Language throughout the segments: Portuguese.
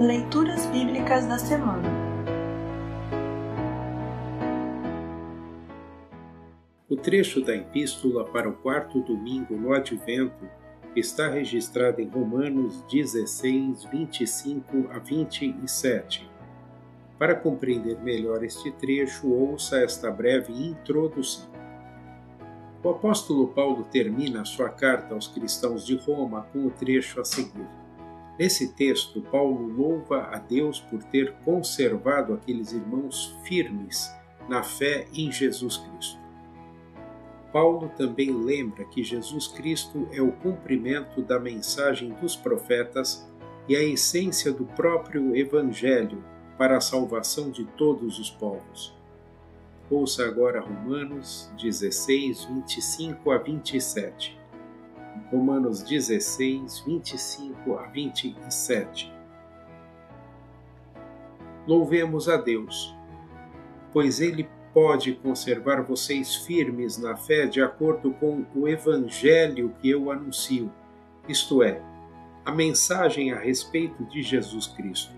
Leituras Bíblicas da Semana O trecho da Epístola para o quarto domingo no Advento está registrado em Romanos 16, 25 a 27. Para compreender melhor este trecho, ouça esta breve introdução. O apóstolo Paulo termina sua carta aos cristãos de Roma com o trecho a seguir. Nesse texto, Paulo louva a Deus por ter conservado aqueles irmãos firmes na fé em Jesus Cristo. Paulo também lembra que Jesus Cristo é o cumprimento da mensagem dos profetas e a essência do próprio Evangelho para a salvação de todos os povos. Ouça agora Romanos 16, 25 a 27. Romanos 16, 25 a 27. Louvemos a Deus, pois Ele pode conservar vocês firmes na fé de acordo com o Evangelho que eu anuncio, isto é, a mensagem a respeito de Jesus Cristo.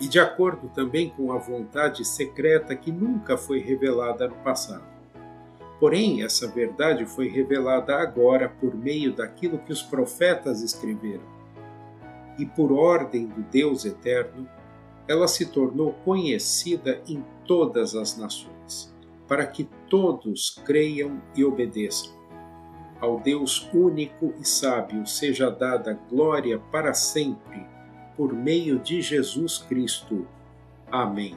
E de acordo também com a vontade secreta que nunca foi revelada no passado. Porém, essa verdade foi revelada agora por meio daquilo que os profetas escreveram. E por ordem do Deus eterno, ela se tornou conhecida em todas as nações, para que todos creiam e obedeçam. Ao Deus único e sábio seja dada glória para sempre, por meio de Jesus Cristo. Amém.